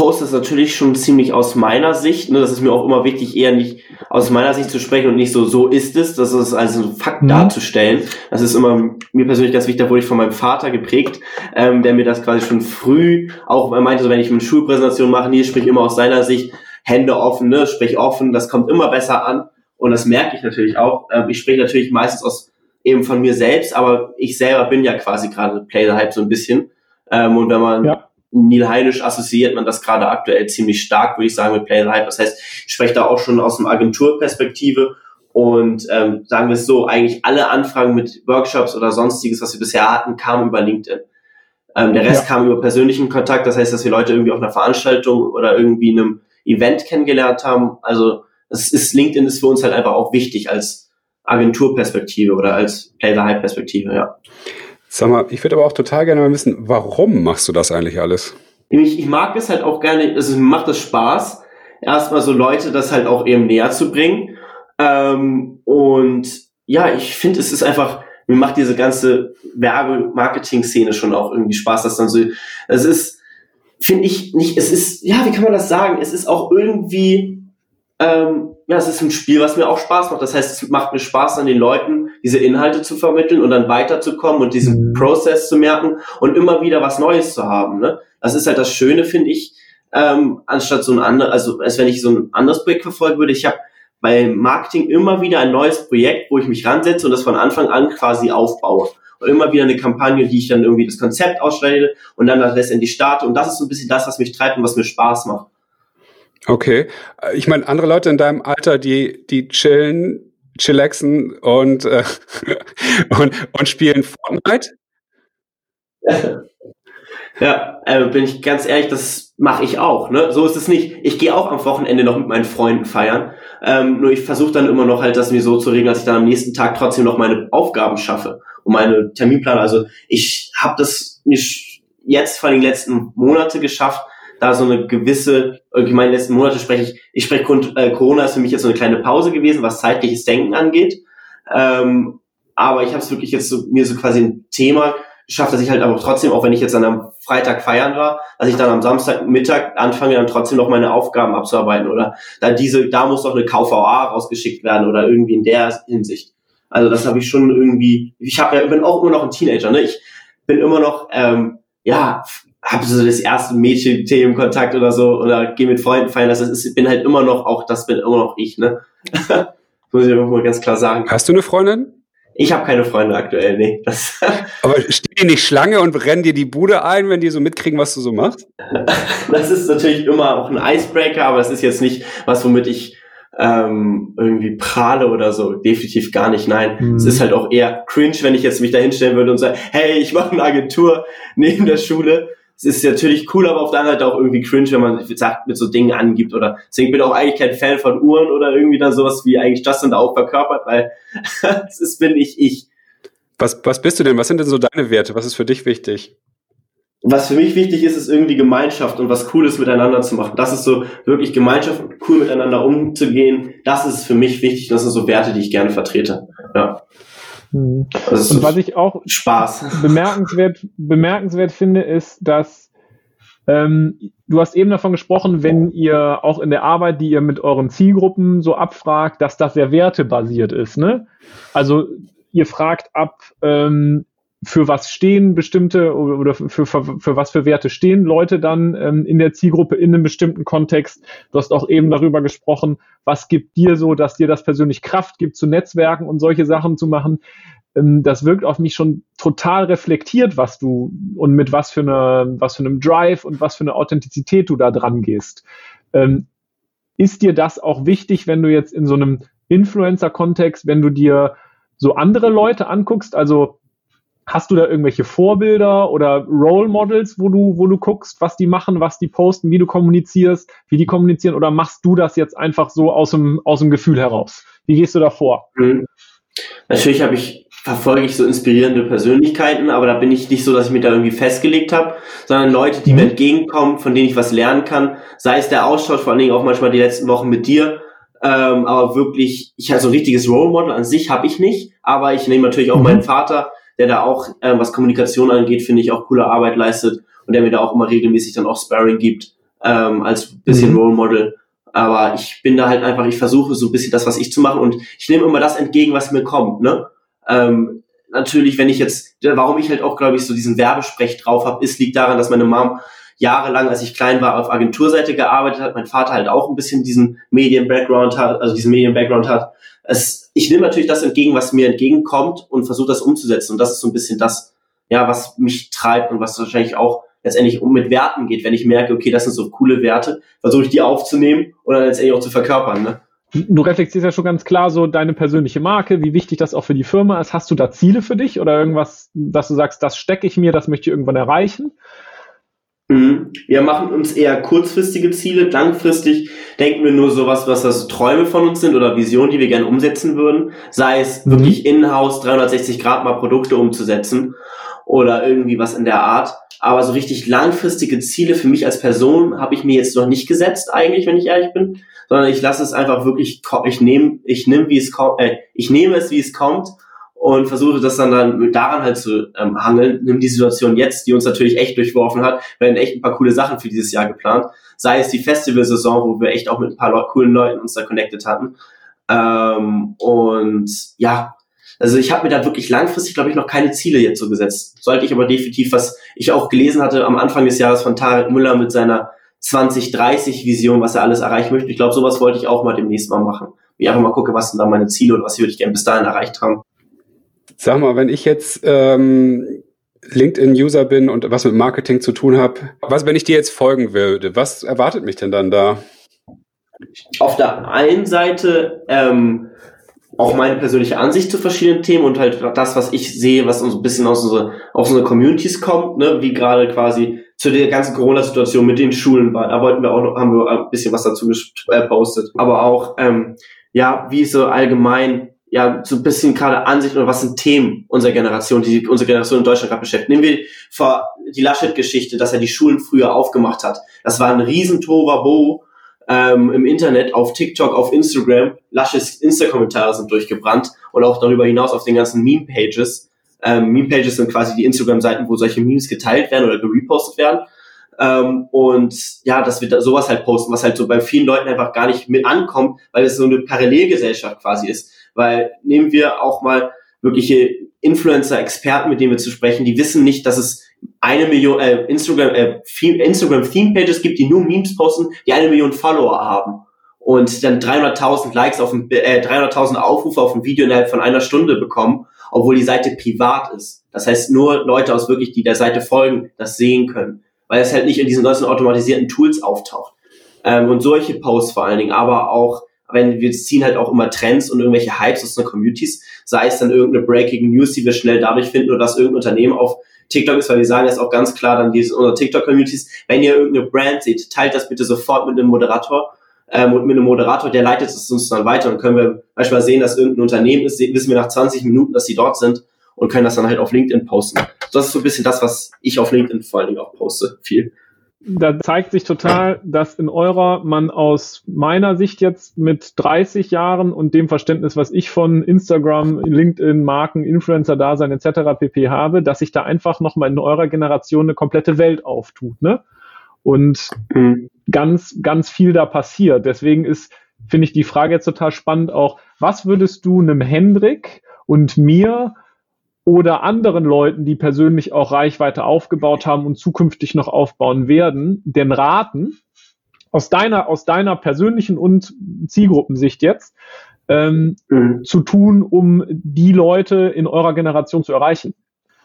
poste es natürlich schon ziemlich aus meiner Sicht. Ne? Das ist mir auch immer wichtig, eher nicht aus meiner Sicht zu sprechen und nicht so, so ist es. Das ist also Fakt mhm. darzustellen. Das ist immer mir persönlich ganz wichtig. Da wurde ich von meinem Vater geprägt, ähm, der mir das quasi schon früh auch er meinte, wenn ich eine Schulpräsentation mache, nee, sprich immer aus seiner Sicht, Hände offen, ne? sprich offen, das kommt immer besser an. Und das merke ich natürlich auch. Ähm, ich spreche natürlich meistens aus eben von mir selbst, aber ich selber bin ja quasi gerade Play the Hype so ein bisschen. Ähm, und wenn man ja Neil Heinisch assoziiert man das gerade aktuell ziemlich stark, würde ich sagen, mit Play the Hype. Das heißt, ich spreche da auch schon aus einer Agenturperspektive und ähm, sagen wir es so, eigentlich alle Anfragen mit Workshops oder sonstiges, was wir bisher hatten, kamen über LinkedIn. Ähm, der Rest ja. kam über persönlichen Kontakt, das heißt, dass wir Leute irgendwie auf einer Veranstaltung oder irgendwie in einem Event kennengelernt haben. Also das ist LinkedIn ist für uns halt einfach auch wichtig als Agenturperspektive oder als Play the Hype Perspektive, ja. Sag mal, ich würde aber auch total gerne mal wissen, warum machst du das eigentlich alles? Ich, ich mag es halt auch gerne, also macht es Spaß, erstmal so Leute das halt auch eben näher zu bringen. Ähm, und ja, ich finde, es ist einfach, mir macht diese ganze Werbe-Marketing-Szene schon auch irgendwie Spaß, dass dann so, es ist, finde ich nicht, es ist, ja, wie kann man das sagen? Es ist auch irgendwie, ähm, ja, es ist ein Spiel, was mir auch Spaß macht. Das heißt, es macht mir Spaß, an den Leuten diese Inhalte zu vermitteln und dann weiterzukommen und diesen mhm. Prozess zu merken und immer wieder was Neues zu haben. Ne? Das ist halt das Schöne, finde ich, ähm, anstatt so ein anderes, also als wenn ich so ein anderes Projekt verfolgen würde. Ich habe bei Marketing immer wieder ein neues Projekt, wo ich mich ransetze und das von Anfang an quasi aufbaue. Und immer wieder eine Kampagne, die ich dann irgendwie das Konzept ausstelle und dann letztendlich starte. Und das ist so ein bisschen das, was mich treibt und was mir Spaß macht. Okay. Ich meine, andere Leute in deinem Alter, die, die chillen, chillaxen und, äh, und, und spielen Fortnite? Ja, äh, bin ich ganz ehrlich, das mache ich auch. Ne? So ist es nicht. Ich gehe auch am Wochenende noch mit meinen Freunden feiern. Ähm, nur ich versuche dann immer noch halt, das mir so zu regeln, dass ich dann am nächsten Tag trotzdem noch meine Aufgaben schaffe und meine Terminpläne. Also ich habe das mir jetzt vor den letzten Monate geschafft, da so eine gewisse, ich meine, letzten Monate spreche ich, ich spreche, äh, Corona ist für mich jetzt so eine kleine Pause gewesen, was zeitliches Denken angeht. Ähm, aber ich habe es wirklich jetzt so, mir so quasi ein Thema geschafft, dass ich halt aber trotzdem, auch wenn ich jetzt dann am Freitag feiern war, dass ich dann am Samstagmittag anfange, dann trotzdem noch meine Aufgaben abzuarbeiten oder da diese, da muss doch eine KVA rausgeschickt werden oder irgendwie in der Hinsicht. Also das habe ich schon irgendwie, ich habe ja, bin auch immer noch ein Teenager, ne? Ich bin immer noch, ähm, ja, habe so das erste Mädchen-Themenkontakt oder so oder gehe mit Freunden feiern. Das ist, bin halt immer noch auch, das bin immer noch ich, ne? Muss ich mal ganz klar sagen. Hast du eine Freundin? Ich habe keine Freunde aktuell, nee. Das Aber stehen die nicht Schlange und rennen dir die Bude ein, wenn die so mitkriegen, was du so machst? das ist natürlich immer auch ein Icebreaker, aber es ist jetzt nicht was, womit ich ähm, irgendwie prahle oder so. Definitiv gar nicht, nein. Mhm. Es ist halt auch eher cringe, wenn ich jetzt mich da hinstellen würde und sage, hey, ich mache eine Agentur neben der Schule es ist natürlich cool, aber auf der anderen Seite auch irgendwie cringe, wenn man sagt, mit so Dingen angibt oder deswegen bin ich auch eigentlich kein Fan von Uhren oder irgendwie dann sowas wie eigentlich Justin da auch verkörpert, weil ist, bin ich ich. Was, was bist du denn? Was sind denn so deine Werte? Was ist für dich wichtig? was für mich wichtig ist, ist irgendwie Gemeinschaft und was Cooles miteinander zu machen. Das ist so wirklich Gemeinschaft und cool miteinander umzugehen. Das ist für mich wichtig. Das sind so Werte, die ich gerne vertrete. Ja. Mhm. und was ich auch Spaß. bemerkenswert, bemerkenswert finde, ist, dass ähm, du hast eben davon gesprochen, wenn ihr auch in der Arbeit, die ihr mit euren Zielgruppen so abfragt, dass das sehr wertebasiert ist. Ne? Also ihr fragt ab, ähm, für was stehen bestimmte oder für, für, für was für Werte stehen Leute dann ähm, in der Zielgruppe in einem bestimmten Kontext. Du hast auch eben darüber gesprochen, was gibt dir so, dass dir das persönlich Kraft gibt, zu Netzwerken und solche Sachen zu machen. Ähm, das wirkt auf mich schon total reflektiert, was du und mit was für, eine, was für einem Drive und was für eine Authentizität du da dran gehst. Ähm, ist dir das auch wichtig, wenn du jetzt in so einem Influencer-Kontext, wenn du dir so andere Leute anguckst, also Hast du da irgendwelche Vorbilder oder Role Models, wo du, wo du guckst, was die machen, was die posten, wie du kommunizierst, wie die kommunizieren, oder machst du das jetzt einfach so aus dem, aus dem Gefühl heraus? Wie gehst du da vor? Mhm. Natürlich habe ich, verfolge ich so inspirierende Persönlichkeiten, aber da bin ich nicht so, dass ich mich da irgendwie festgelegt habe, sondern Leute, die mhm. mir entgegenkommen, von denen ich was lernen kann, sei es der Austausch, vor allen Dingen auch manchmal die letzten Wochen mit dir, ähm, aber wirklich, ich also ein richtiges Role Model an sich habe ich nicht, aber ich nehme natürlich auch mhm. meinen Vater, der da auch, äh, was Kommunikation angeht, finde ich, auch coole Arbeit leistet und der mir da auch immer regelmäßig dann auch Sparring gibt, ähm, als bisschen mhm. Role Model. Aber ich bin da halt einfach, ich versuche so ein bisschen das, was ich zu machen und ich nehme immer das entgegen, was mir kommt, ne? Ähm, natürlich, wenn ich jetzt, warum ich halt auch, glaube ich, so diesen Werbesprech drauf habe, ist, liegt daran, dass meine Mom jahrelang, als ich klein war, auf Agenturseite gearbeitet hat, mein Vater halt auch ein bisschen diesen Medien-Background hat, also diesen Medien-Background hat es, ich nehme natürlich das entgegen, was mir entgegenkommt und versuche das umzusetzen. Und das ist so ein bisschen das, ja, was mich treibt und was wahrscheinlich auch letztendlich um mit Werten geht. Wenn ich merke, okay, das sind so coole Werte, versuche ich die aufzunehmen dann letztendlich auch zu verkörpern. Ne? Du reflektierst ja schon ganz klar so deine persönliche Marke, wie wichtig das auch für die Firma ist. Hast du da Ziele für dich oder irgendwas, dass du sagst, das stecke ich mir, das möchte ich irgendwann erreichen? Mhm. Wir machen uns eher kurzfristige Ziele. Langfristig denken wir nur sowas, was das Träume von uns sind oder Visionen, die wir gerne umsetzen würden. Sei es mhm. wirklich in-house 360 Grad mal Produkte umzusetzen oder irgendwie was in der Art. Aber so richtig langfristige Ziele für mich als Person habe ich mir jetzt noch nicht gesetzt, eigentlich, wenn ich ehrlich bin, sondern ich lasse es einfach wirklich, ich nehme, ich nehme, wie es kommt, äh, ich nehme es, wie es kommt und versuche das dann, dann daran halt zu ähm, hangeln. Nimm die Situation jetzt, die uns natürlich echt durchworfen hat. Wir haben echt ein paar coole Sachen für dieses Jahr geplant. Sei es die Festivalsaison, wo wir echt auch mit ein paar coolen Leuten uns da connected hatten. Ähm, und ja, also ich habe mir da wirklich langfristig, glaube ich, noch keine Ziele jetzt so gesetzt. Sollte ich aber definitiv, was ich auch gelesen hatte am Anfang des Jahres von Tarek Müller mit seiner 2030-Vision, was er alles erreichen möchte. Ich glaube, sowas wollte ich auch mal demnächst mal machen. Ich einfach mal gucke, was sind da meine Ziele und was würde ich gerne bis dahin erreicht haben. Sag mal, wenn ich jetzt ähm, LinkedIn-User bin und was mit Marketing zu tun habe, was, wenn ich dir jetzt folgen würde, was erwartet mich denn dann da? Auf der einen Seite ähm, auch meine persönliche Ansicht zu verschiedenen Themen und halt das, was ich sehe, was uns ein bisschen aus unsere, aus unsere Communities kommt, ne, wie gerade quasi zu der ganzen Corona-Situation mit den Schulen war. Da wollten wir auch noch, haben wir ein bisschen was dazu gepostet. Aber auch, ähm, ja, wie so allgemein ja, so ein bisschen gerade Ansicht oder was sind Themen unserer Generation, die unsere Generation in Deutschland gerade beschäftigt. Nehmen wir vor die Laschet-Geschichte, dass er die Schulen früher aufgemacht hat. Das war ein riesen Tovabo ähm, im Internet, auf TikTok, auf Instagram. Laschets Insta-Kommentare sind durchgebrannt und auch darüber hinaus auf den ganzen Meme-Pages. Ähm, Meme-Pages sind quasi die Instagram-Seiten, wo solche Memes geteilt werden oder gerepostet werden. Ähm, und ja, dass wir da sowas halt posten, was halt so bei vielen Leuten einfach gar nicht mit ankommt, weil es so eine Parallelgesellschaft quasi ist weil nehmen wir auch mal wirkliche Influencer-Experten, mit denen wir zu sprechen, die wissen nicht, dass es eine Million äh, Instagram äh, Instagram Theme Pages gibt, die nur Memes posten, die eine Million Follower haben und dann 300.000 Likes auf ein äh, 300.000 Aufrufe auf ein Video innerhalb von einer Stunde bekommen, obwohl die Seite privat ist. Das heißt, nur Leute aus wirklich, die der Seite folgen, das sehen können, weil es halt nicht in diesen ganzen automatisierten Tools auftaucht. Ähm, und solche Posts vor allen Dingen, aber auch wenn wir ziehen halt auch immer Trends und irgendwelche Hypes aus den Communities, sei es dann irgendeine Breaking News, die wir schnell dadurch finden oder dass irgendein Unternehmen auf TikTok ist, weil wir sagen jetzt auch ganz klar dann diese unsere TikTok-Communities, wenn ihr irgendeine Brand seht, teilt das bitte sofort mit einem Moderator ähm, und mit einem Moderator, der leitet es uns dann weiter. Und können wir manchmal sehen, dass irgendein Unternehmen ist, wissen wir nach 20 Minuten, dass sie dort sind und können das dann halt auf LinkedIn posten. Das ist so ein bisschen das, was ich auf LinkedIn vor allen Dingen auch poste, viel da zeigt sich total, dass in eurer man aus meiner Sicht jetzt mit 30 Jahren und dem Verständnis, was ich von Instagram, LinkedIn, Marken, Influencer-Dasein etc. pp. habe, dass sich da einfach nochmal in eurer Generation eine komplette Welt auftut, ne? Und mhm. ganz, ganz viel da passiert. Deswegen ist, finde ich die Frage jetzt total spannend auch, was würdest du einem Hendrik und mir oder anderen Leuten, die persönlich auch Reichweite aufgebaut haben und zukünftig noch aufbauen werden, denn raten, aus deiner, aus deiner persönlichen und Zielgruppensicht jetzt, ähm, mhm. zu tun, um die Leute in eurer Generation zu erreichen?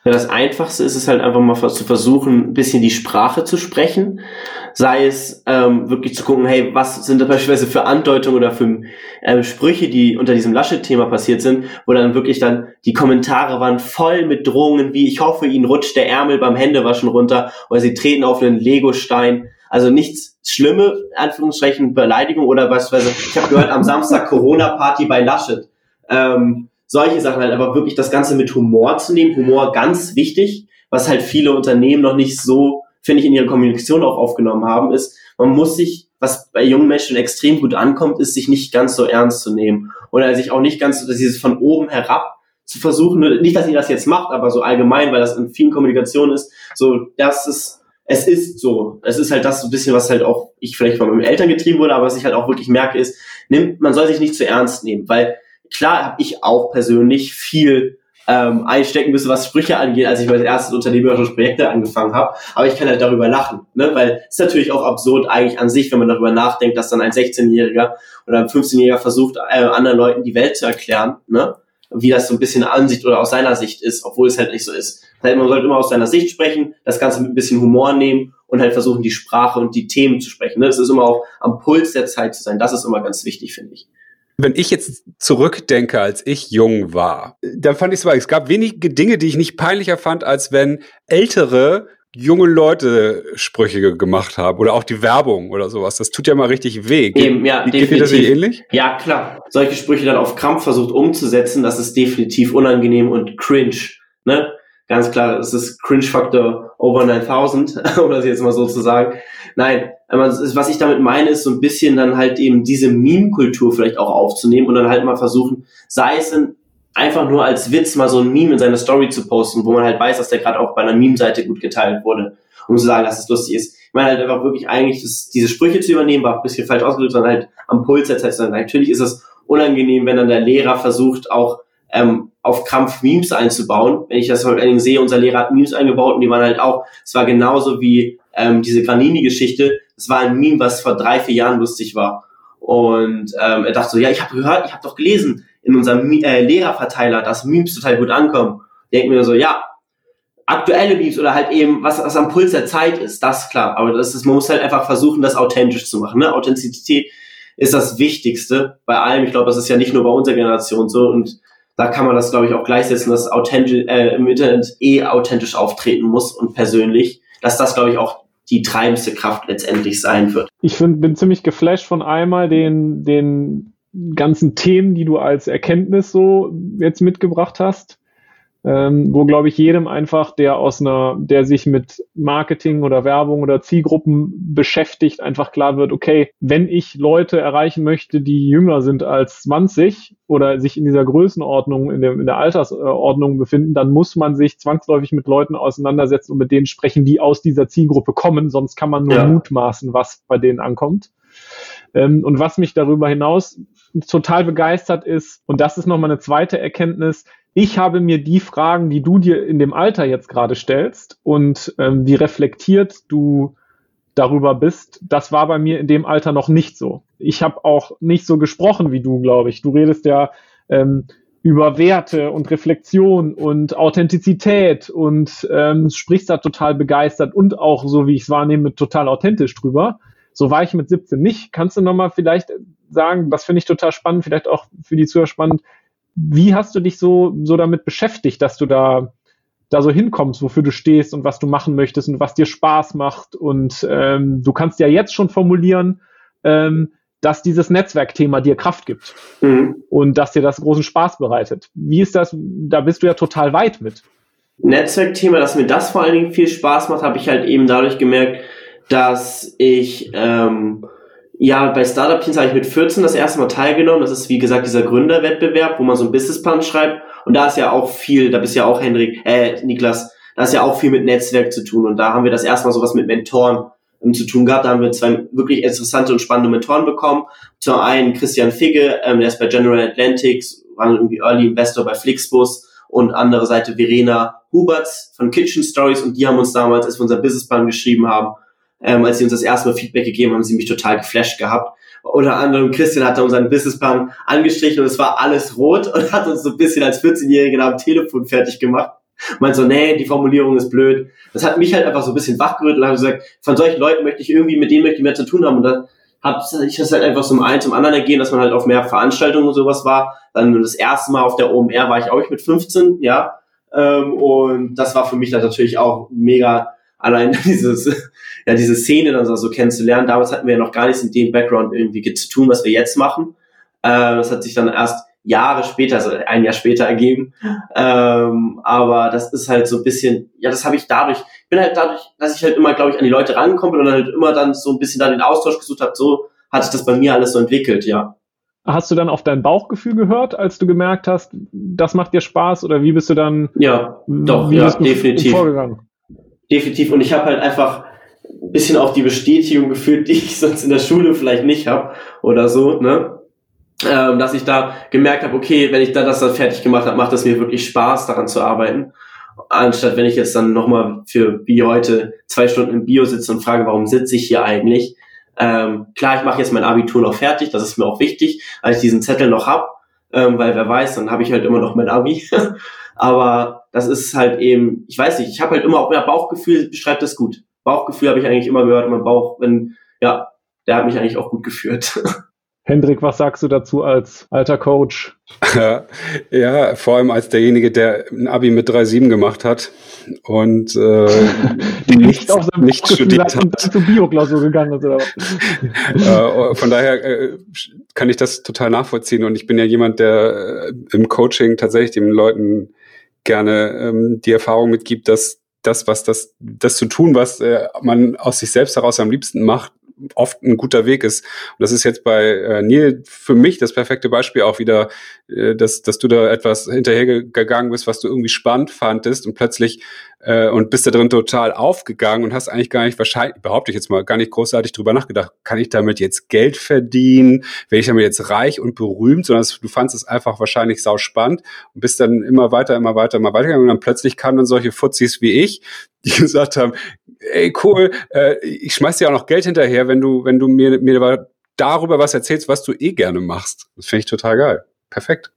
Ja, das Einfachste ist es halt einfach mal zu versuchen, ein bisschen die Sprache zu sprechen. Sei es ähm, wirklich zu gucken, hey, was sind da beispielsweise für Andeutungen oder für ähm, Sprüche, die unter diesem Laschet-Thema passiert sind, wo dann wirklich dann die Kommentare waren voll mit Drohungen, wie ich hoffe, ihnen rutscht der Ärmel beim Händewaschen runter oder sie treten auf einen Legostein. Also nichts schlimme, Anführungsstrichen, Beleidigung oder beispielsweise, ich habe gehört, am Samstag Corona-Party bei Laschet. Ähm, solche Sachen halt, aber wirklich das Ganze mit Humor zu nehmen. Humor ganz wichtig, was halt viele Unternehmen noch nicht so, finde ich, in ihrer Kommunikation auch aufgenommen haben, ist, man muss sich, was bei jungen Menschen extrem gut ankommt, ist, sich nicht ganz so ernst zu nehmen. Oder sich auch nicht ganz so, dass dieses von oben herab zu versuchen, nicht, dass ihr das jetzt macht, aber so allgemein, weil das in vielen Kommunikationen ist, so, das ist, es ist so. Es ist halt das so ein bisschen, was halt auch ich vielleicht von meinen Eltern getrieben wurde, aber was ich halt auch wirklich merke, ist, nimmt, man soll sich nicht zu ernst nehmen, weil klar habe ich auch persönlich viel ähm, einstecken müssen, was Sprüche angeht, als ich mein erstes unternehmerisches Projekte angefangen habe. Aber ich kann halt darüber lachen, ne? weil es ist natürlich auch absurd eigentlich an sich, wenn man darüber nachdenkt, dass dann ein 16-Jähriger oder ein 15-Jähriger versucht, äh, anderen Leuten die Welt zu erklären, ne? wie das so ein bisschen Ansicht oder aus seiner Sicht ist, obwohl es halt nicht so ist. Das man sollte immer aus seiner Sicht sprechen, das Ganze mit ein bisschen Humor nehmen und halt versuchen, die Sprache und die Themen zu sprechen. Ne? Es ist immer auch am Puls der Zeit zu sein. Das ist immer ganz wichtig, finde ich. Wenn ich jetzt zurückdenke, als ich jung war, dann fand ich es, es gab wenige Dinge, die ich nicht peinlicher fand, als wenn ältere junge Leute Sprüche gemacht haben oder auch die Werbung oder sowas. Das tut ja mal richtig weh. Eben, ja, Geht definitiv. das nicht ähnlich? Ja, klar. Solche Sprüche dann auf Krampf versucht umzusetzen, das ist definitiv unangenehm und cringe. Ne? Ganz klar, es ist Cringe-Faktor over 9000, um das jetzt mal so zu sagen. Nein, was ich damit meine, ist so ein bisschen dann halt eben diese Meme-Kultur vielleicht auch aufzunehmen und dann halt mal versuchen, sei es in, einfach nur als Witz mal so ein Meme in seine Story zu posten, wo man halt weiß, dass der gerade auch bei einer Meme-Seite gut geteilt wurde, um zu sagen, dass es lustig ist. Ich meine halt einfach wirklich eigentlich das, diese Sprüche zu übernehmen, war ein bisschen falsch ausgedrückt, sondern halt am Puls der Zeit. Natürlich ist es unangenehm, wenn dann der Lehrer versucht, auch ähm, auf Krampf Memes einzubauen. Wenn ich das heute sehe, unser Lehrer hat Memes eingebaut und die waren halt auch, es war genauso wie ähm, diese Granini-Geschichte, es war ein Meme, was vor drei, vier Jahren lustig war. Und ähm, er dachte so, ja, ich habe gehört, ich habe doch gelesen in unserem äh, Lehrerverteiler, dass Memes total gut ankommen. Ich denke mir so, ja, aktuelle Memes oder halt eben, was, was am Puls der Zeit ist, das klar. Aber das ist, man muss halt einfach versuchen, das authentisch zu machen. Ne? Authentizität ist das Wichtigste bei allem. Ich glaube, das ist ja nicht nur bei unserer Generation so. Und da kann man das, glaube ich, auch gleichsetzen, dass authentisch, äh, im Internet eh authentisch auftreten muss und persönlich. Dass das, glaube ich, auch die treibendste Kraft letztendlich sein wird. Ich find, bin ziemlich geflasht von einmal den, den ganzen Themen, die du als Erkenntnis so jetzt mitgebracht hast ähm, wo glaube ich jedem einfach, der aus einer, der sich mit Marketing oder Werbung oder Zielgruppen beschäftigt, einfach klar wird, okay, wenn ich Leute erreichen möchte, die jünger sind als 20 oder sich in dieser Größenordnung, in der, in der Altersordnung befinden, dann muss man sich zwangsläufig mit Leuten auseinandersetzen und mit denen sprechen, die aus dieser Zielgruppe kommen, sonst kann man nur ja. mutmaßen, was bei denen ankommt. Ähm, und was mich darüber hinaus total begeistert ist, und das ist nochmal eine zweite Erkenntnis, ich habe mir die Fragen, die du dir in dem Alter jetzt gerade stellst und ähm, wie reflektiert du darüber bist, das war bei mir in dem Alter noch nicht so. Ich habe auch nicht so gesprochen wie du, glaube ich. Du redest ja ähm, über Werte und Reflexion und Authentizität und ähm, sprichst da total begeistert und auch, so wie ich es wahrnehme, total authentisch drüber. So war ich mit 17 nicht. Kannst du nochmal vielleicht sagen, das finde ich total spannend, vielleicht auch für die Zuhörer spannend, wie hast du dich so, so damit beschäftigt, dass du da, da so hinkommst, wofür du stehst und was du machen möchtest und was dir Spaß macht? Und ähm, du kannst ja jetzt schon formulieren, ähm, dass dieses Netzwerkthema dir Kraft gibt mhm. und dass dir das großen Spaß bereitet. Wie ist das? Da bist du ja total weit mit. Netzwerkthema, dass mir das vor allen Dingen viel Spaß macht, habe ich halt eben dadurch gemerkt, dass ich ähm, ja bei Startup Teams habe ich mit 14 das erste Mal teilgenommen. Das ist wie gesagt dieser Gründerwettbewerb, wo man so einen Businessplan schreibt. Und da ist ja auch viel, da bist ja auch Henrik, äh, Niklas, da ist ja auch viel mit Netzwerk zu tun. Und da haben wir das erstmal sowas mit Mentoren um, zu tun gehabt. Da haben wir zwei wirklich interessante und spannende Mentoren bekommen. Zum einen Christian Figge, ähm, der ist bei General Atlantics, war irgendwie Early Investor bei Flixbus und andere Seite Verena Huberts von Kitchen Stories und die haben uns damals, als wir unser Businessplan geschrieben haben, ähm, als sie uns das erste Mal Feedback gegeben haben, sie mich total geflasht gehabt. Unter anderem Christian hat da unseren Businessplan angestrichen und es war alles rot und hat uns so ein bisschen als 14-Jährigen am Telefon fertig gemacht. Meint so, nee, die Formulierung ist blöd. Das hat mich halt einfach so ein bisschen wachgerührt und habe gesagt, von solchen Leuten möchte ich irgendwie, mit denen möchte ich mehr zu tun haben. Und da habe ich das halt einfach zum einen zum anderen ergehen, dass man halt auf mehr Veranstaltungen und sowas war. Dann das erste Mal auf der OMR war ich auch mit 15, ja. Ähm, und das war für mich dann natürlich auch mega allein dieses, ja, diese Szene dann so kennenzulernen. Damals hatten wir ja noch gar nichts in dem Background irgendwie zu tun, was wir jetzt machen. Äh, das hat sich dann erst Jahre später, also ein Jahr später ergeben. Ähm, aber das ist halt so ein bisschen, ja, das habe ich dadurch, ich bin halt dadurch, dass ich halt immer, glaube ich, an die Leute rangekommen bin und halt immer dann so ein bisschen da den Austausch gesucht habe, so hat sich das bei mir alles so entwickelt, ja. Hast du dann auf dein Bauchgefühl gehört, als du gemerkt hast, das macht dir Spaß oder wie bist du dann? Ja, doch, ja, definitiv. Definitiv. Und ich habe halt einfach ein bisschen auch die Bestätigung gefühlt, die ich sonst in der Schule vielleicht nicht habe oder so, ne? ähm, dass ich da gemerkt habe, okay, wenn ich da das dann fertig gemacht habe, macht es mir wirklich Spaß, daran zu arbeiten. Anstatt wenn ich jetzt dann nochmal für wie heute zwei Stunden im Bio sitze und frage, warum sitze ich hier eigentlich? Ähm, klar, ich mache jetzt mein Abitur noch fertig, das ist mir auch wichtig, als ich diesen Zettel noch hab, ähm, weil wer weiß, dann habe ich halt immer noch mein Abi. Aber das ist halt eben, ich weiß nicht, ich habe halt immer auch mehr Bauchgefühl, beschreibt das gut. Bauchgefühl habe ich eigentlich immer gehört, mein Bauch, wenn, ja, der hat mich eigentlich auch gut geführt. Hendrik, was sagst du dazu als alter Coach? ja, vor allem als derjenige, der ein Abi mit 3,7 gemacht hat und äh, die nicht, auf seinem nicht studiert hat. Und zur Bioklausur gegangen ist oder was? äh, von daher äh, kann ich das total nachvollziehen und ich bin ja jemand, der äh, im Coaching tatsächlich den Leuten gerne ähm, die Erfahrung mitgibt, dass das, was das, das zu tun, was äh, man aus sich selbst heraus am liebsten macht, oft ein guter Weg ist. Und das ist jetzt bei äh, Neil für mich das perfekte Beispiel auch wieder, äh, dass, dass du da etwas hinterhergegangen bist, was du irgendwie spannend fandest und plötzlich äh, und bist da drin total aufgegangen und hast eigentlich gar nicht wahrscheinlich, behaupte ich jetzt mal, gar nicht großartig drüber nachgedacht, kann ich damit jetzt Geld verdienen, werde ich damit jetzt reich und berühmt, sondern du fandest es einfach wahrscheinlich sau spannend und bist dann immer weiter, immer weiter, immer weiter gegangen und dann plötzlich kamen dann solche Fuzis wie ich, die gesagt haben, ey cool, äh, ich schmeiß dir auch noch Geld hinterher, wenn du, wenn du mir, mir darüber was erzählst, was du eh gerne machst. Das finde ich total geil. Perfekt.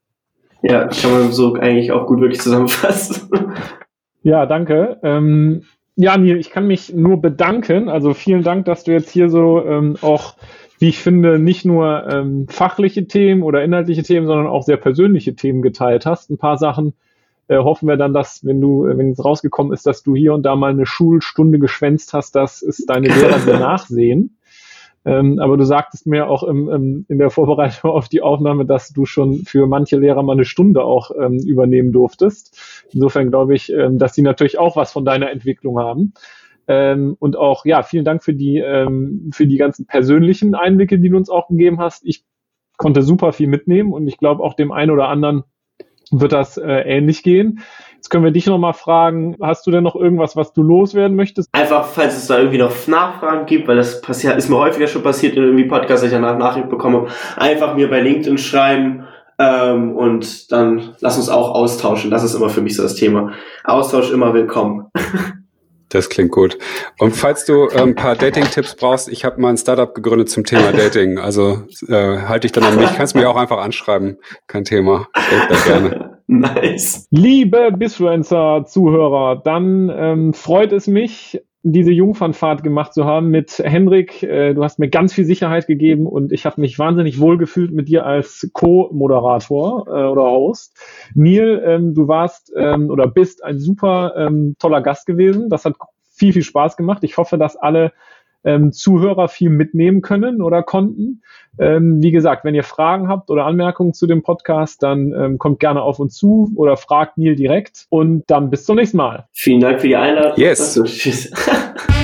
Ja, kann man so eigentlich auch gut wirklich zusammenfassen. Ja, danke. Ähm, ja, Neil, ich kann mich nur bedanken. Also vielen Dank, dass du jetzt hier so ähm, auch, wie ich finde, nicht nur ähm, fachliche Themen oder inhaltliche Themen, sondern auch sehr persönliche Themen geteilt hast. Ein paar Sachen äh, hoffen wir dann, dass, wenn du, äh, wenn es rausgekommen ist, dass du hier und da mal eine Schulstunde geschwänzt hast, dass es deine Lehrer dir nachsehen. Ähm, aber du sagtest mir auch im, im, in der Vorbereitung auf die Aufnahme, dass du schon für manche Lehrer mal eine Stunde auch ähm, übernehmen durftest. Insofern glaube ich, ähm, dass die natürlich auch was von deiner Entwicklung haben. Ähm, und auch, ja, vielen Dank für die, ähm, für die ganzen persönlichen Einblicke, die du uns auch gegeben hast. Ich konnte super viel mitnehmen und ich glaube auch dem einen oder anderen wird das äh, ähnlich gehen. Jetzt können wir dich nochmal fragen, hast du denn noch irgendwas, was du loswerden möchtest? Einfach, falls es da irgendwie noch Nachfragen gibt, weil das passiert, ist mir häufiger schon passiert in irgendwie Podcasts, dass ich danach Nachricht bekomme, einfach mir bei LinkedIn schreiben ähm, und dann lass uns auch austauschen. Das ist immer für mich so das Thema. Austausch immer willkommen. Das klingt gut. Und falls du äh, ein paar Dating-Tipps brauchst, ich habe mal ein Startup gegründet zum Thema Dating. Also äh, halte ich dann an mich. Kannst mir auch einfach anschreiben. Kein Thema. Ich gerne. Nice. Liebe Bisfluencer-Zuhörer, dann ähm, freut es mich, diese Jungfernfahrt gemacht zu haben mit Henrik. Äh, du hast mir ganz viel Sicherheit gegeben und ich habe mich wahnsinnig wohl gefühlt mit dir als Co-Moderator äh, oder Host. Neil, ähm, du warst ähm, oder bist ein super ähm, toller Gast gewesen. Das hat viel, viel Spaß gemacht. Ich hoffe, dass alle ähm, Zuhörer viel mitnehmen können oder konnten. Ähm, wie gesagt, wenn ihr Fragen habt oder Anmerkungen zu dem Podcast, dann ähm, kommt gerne auf uns zu oder fragt Neil direkt und dann bis zum nächsten Mal. Vielen Dank für die Einladung. Yes. Tschüss.